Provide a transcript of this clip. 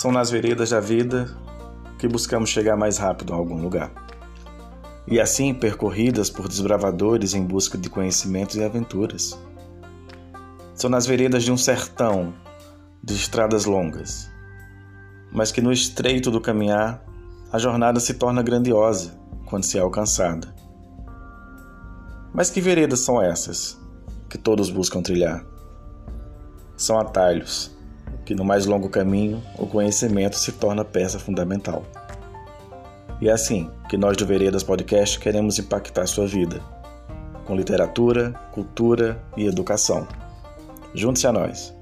São nas veredas da vida que buscamos chegar mais rápido a algum lugar. E assim percorridas por desbravadores em busca de conhecimentos e aventuras. São nas veredas de um sertão, de estradas longas, mas que no estreito do caminhar a jornada se torna grandiosa quando se é alcançada. Mas que veredas são essas que todos buscam trilhar? São atalhos que no mais longo caminho o conhecimento se torna peça fundamental. E é assim que nós do Veredas Podcast queremos impactar sua vida, com literatura, cultura e educação. Junte-se a nós.